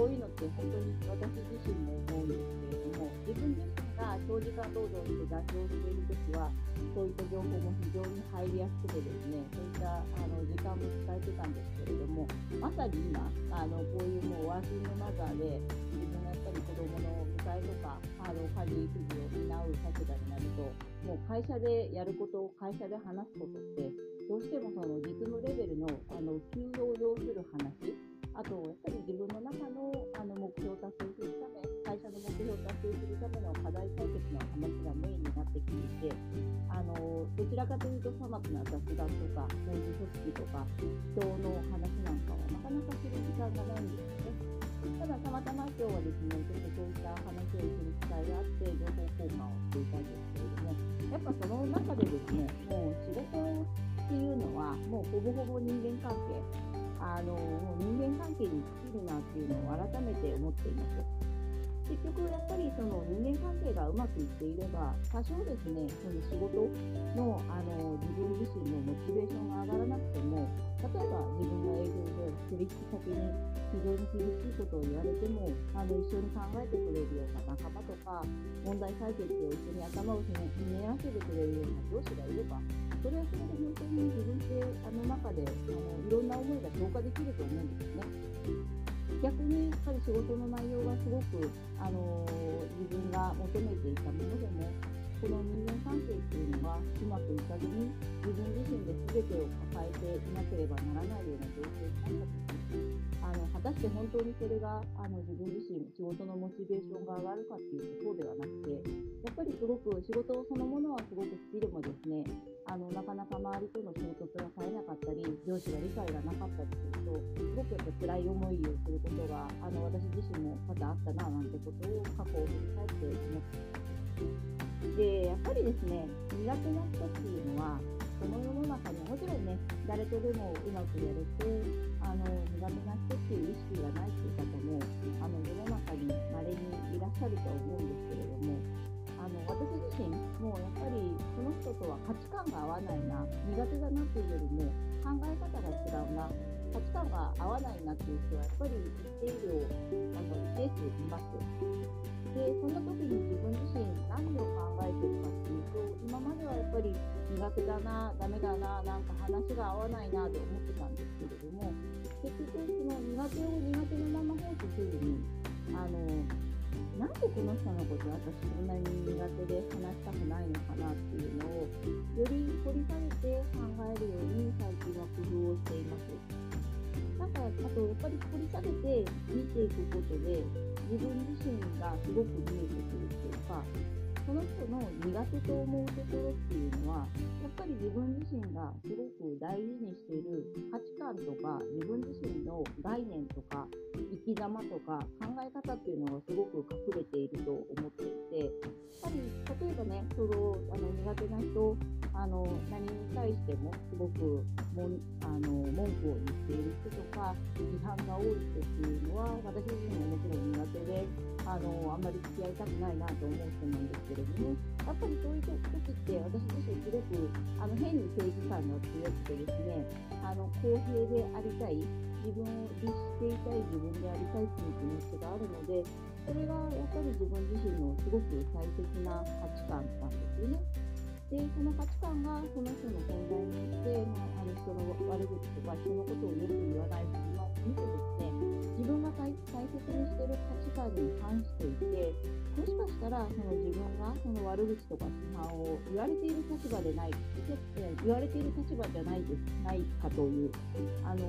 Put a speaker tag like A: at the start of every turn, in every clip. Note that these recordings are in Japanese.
A: こういうのって本当に私自身も思うんですけれども、自分自身が長時間労働して残業しているときは、そういった情報も非常に入りやすくてですね、そういったあの時間も使えてたんですけれども、まさに今、あのこういうもうワーキングマザーで、自分がやっぱり子供の迎えとか、あの家事、育児を担う立場になると、もう会社でやることを会社で話すことって、どうしてもその実務レベルのあの給与を要する話、あとやっぱり自分の中のあの目標を達成するため、会社の目標を達成するための課題解決の話がメインになってきていて、あのどちらかというとさまつな雑談とか、工事組織とか、人の話なんかはなかなかする時間がないんですよね。ただ、たまたま今日はですね、ちょっとそういった話をする機会があって、情報交換をしていたんですけれども、やっぱその中でですね、もう仕事っていうのは、もうほぼほぼ人間関係、あの人間関係に尽きるなっていうのを改めて思っています。結局やっぱりその人間関係がうまくいっていれば多少ですねその仕事のあの自分自身のモチベーションが上がらなくても例えば自分が営業で取引先に非常に厳しいことを言われてもあの一緒に考えてくれるような仲間とか問題解決を一緒に頭をひねひねらせてくれるような上司がいればそれはそれで本当に自分ってあの中であのいろんな思いが消化できると思うんですね。逆にやっぱり仕事の内容がすごく、あの自分が求めていたものでもこの人間関係っていうのはうまくいかずに自分自身で全てを抱えていなければならないような状況になった時にあの果たして本当にそれがあの自分自身仕事のモチベーションが上がるかっていうとそうではなくてぱりすごく仕事そのものはすごく好きでもですねあのなかなか周りとの衝突が絶えなかったり上司が理解がなかったりするとすごくやっぱ辛い思いをすることがあの私自身も多々あったななんてことを過去を振り返って思ってます。でやっぱりですね苦手な人っていうのはこの世の誰とでもうまくやれてあの苦手な人っていう意識がないっていう。方もあの世の中にまれにいらっしゃるとは思うんですけれどもあの私自身もうやっぱりその人とは価値観が合わないな苦手だなっていうよりも考え方が違うな価値観が合わないなっていう人はやっぱり一定量苦手だなダメだななんか話が合わないなと思ってたんですけれども結局その苦手を苦手のまま放置せずにあのなんでこの人のこと私そんなに苦手で話したくないのかなっていうのをより掘り下げて考えるように最近は工夫をしています。なんかあとやっぱり掘り下げて見ていくことで自分自身がすごく見えてくるっていうかその人の苦手と思うところっていうのはやっぱり自分自身がすご大事にしている価値観とか自分自身の概念とか生き様とか考え方っていうのがすごく隠れていると思っていてやっぱり例えばねそのあの苦手な人あの何に対してもすごくもんあの文句を言っている人とか批判が多い人っていうのは私自身ももちろん苦手であのあんまり付き合いたくないなと思う人なんですけれどもやっぱりそういう時って私自身すごくあの変に正義感が強くてですねあの公平でありたい自分を律していたい自分でありたいという気持ちがあるのでそれがやっぱり自分自身のすごく大切な価値観なんですよね。でその価値観がその人の存在によって、まあ、あの人の悪口とか人のことをよく言わない自分を見てですね自分が大切にしてる価値観に反していてもしかしたらその自分がその悪口とか批判を言われている立場でない言われている立場じゃないですないかというあの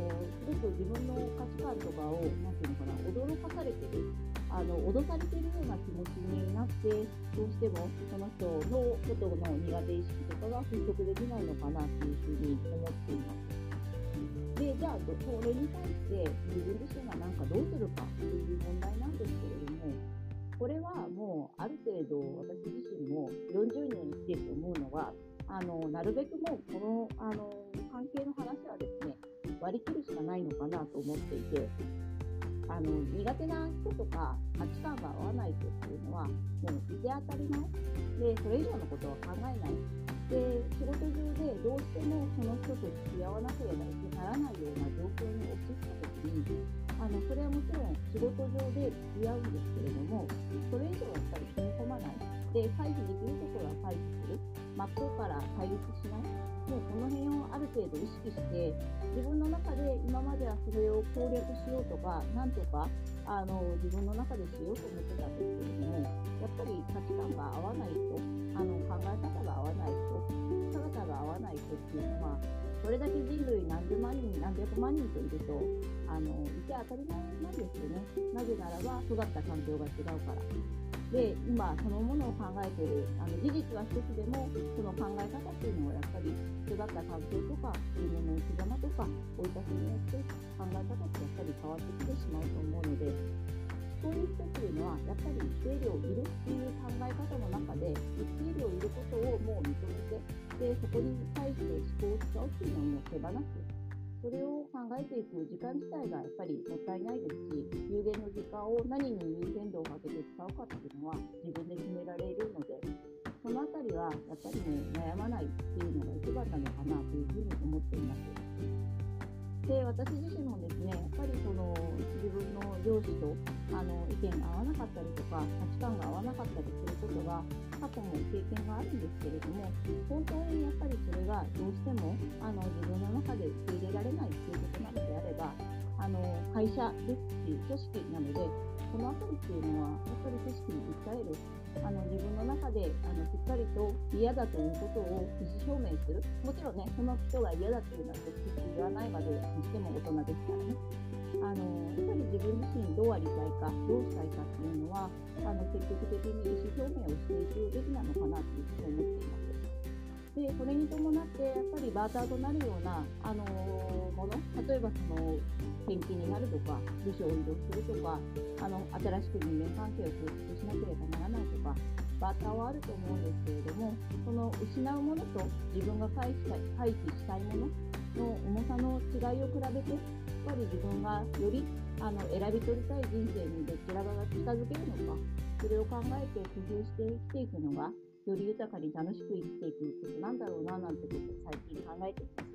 A: すごく自分の価値観とかを何ていうのかな驚かされてるあの脅されてるような気持ちになってどうしてもその人のことの苦手意識とかが払拭できないのかなというふうに思っています。でじゃあそれに対して自分自身が何かどうするかという問題なんですけれどもこれはもうある程度私自身も40年生きてて思うのはあのなるべくもうこのあの関係の話はですね割り切るしかないのかなと思っていてあの苦手な人とか価値観が合わない人っていうのはもういて当たり前。でそれ以上のことは考えない。で仕事中でどうしてもその人と付き合わなければいけならないような状況に陥った時にあのそれはもちろん仕事上で付き合うんですけれどもそれ以上はやっぱり踏み込まないで回避できるところは回避する真っ向から対立しないもうこの辺をある程度意識して自分の中で今まではそれを攻略しようとかなんとかあの自分の中でしようと思ってたんですけれどもやっぱり価値観が合わないっていうのはそれだけ人類何十万人何百万人といるとあのいて当たり前なんですよね。なぜならば育った環境が違うから。で今そのものを考えているあの事実は一つでもその考え方っていうのはやっぱり育った環境とか自分の生き様とか生い立ちによって考え方ってやっぱり変わってきてしまうと思うのでそういう人っていうのはやっぱり一定量いるっていう考え方の中で一定量いることをもう認めてでそこに対して思考を使うっていうのをもう手放すそれを考えていく時間自体がやっぱりもったいないですし、有限の時間を何に優先度をかけて使うかっていうのは自分で決められるので、そのあたりはやっぱりね、悩まないっていうのが一番なのかなというふうに思っています。で、私自身もですね、やっぱりその自分の上司とあの意見が合わなかったりとか、価値観が合わなかったりすることが過去も経験があるんですけれども、本当にやっぱりそれがどうしてもあの自分の中で受け入れられないっていうことなのであれば、あの会社ですし、組織なので、このあたりっていうのは、やっぱり組織に訴える、あの自分の中であのしっかりと嫌だということを意思表明する、もちろんね、その人が嫌だっていうのは直接言わないまでにしても大人ですからね。あのやっぱり自分自身どうありたいかどうしたいかっていうのはあの積極的に意思表明をしていくべきなのかなというふうに思っています。でそれに伴ってやっぱりバーターとなるような、あのもの例えばその転勤になるとか部署を移動するとかあの新しく人間関係を構築しなければならないとかバーターはあると思うんですけれどもその失うものと自分が回避したい回避したいものの重さの違いを比べてやっぱり自分がよりあの選び取りたい人生にどちらが近づけるのかそれを考えて工夫して生きていくのがより豊かに楽しく生きていくことなんだろうななんてことを最近考えています。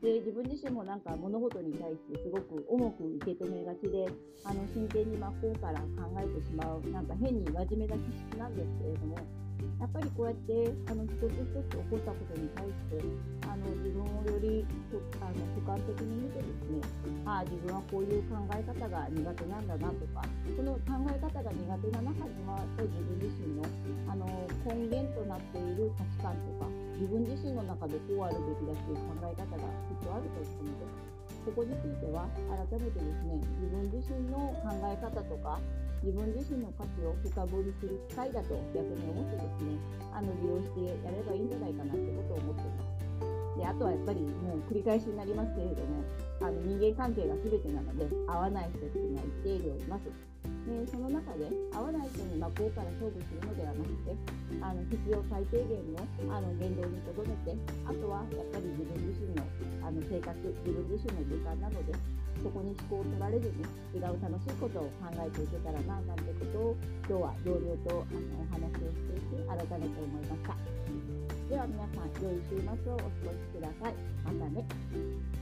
A: で自分自身もなんか物事に対してすごく重く受け止めがちであの真剣に真っ向から考えてしまうなんか変に真面目な気質なんですけれどもやっぱりこうやってあの一つ一つ起こったことに対してあの自分をよりあの俯瞰的に見てですねああ自分はこういう考え方が苦手なんだなとかその考え方が苦手な中には自分自身のあの根源となっている価値観とか自分自身の中でこうあるべきだという考え方がきっとあると思うのです。ここについては改めてですね自分自身の考え方とか自分自身の価値を深掘りする機会だと逆に思ってですねあの利用してやればいいんじゃないかなってことを思っています。であとはやっぱりもう繰り返しになりますけれどもあの人間関係が全てなので合わない人っていうのは一定量います。でその中で合わない人に真っ向から勝負するのではなくてあの必要最低限のあの言動にとどめてあとはやっぱり自分自身のあの生活自分自身の時間なのでそこに思考を取られずに違う楽しいことを考えていけたらななんてことを今日は同僚とあのお話をしていて改めて思いました。では皆さん良い週末をお過ごしください。またね。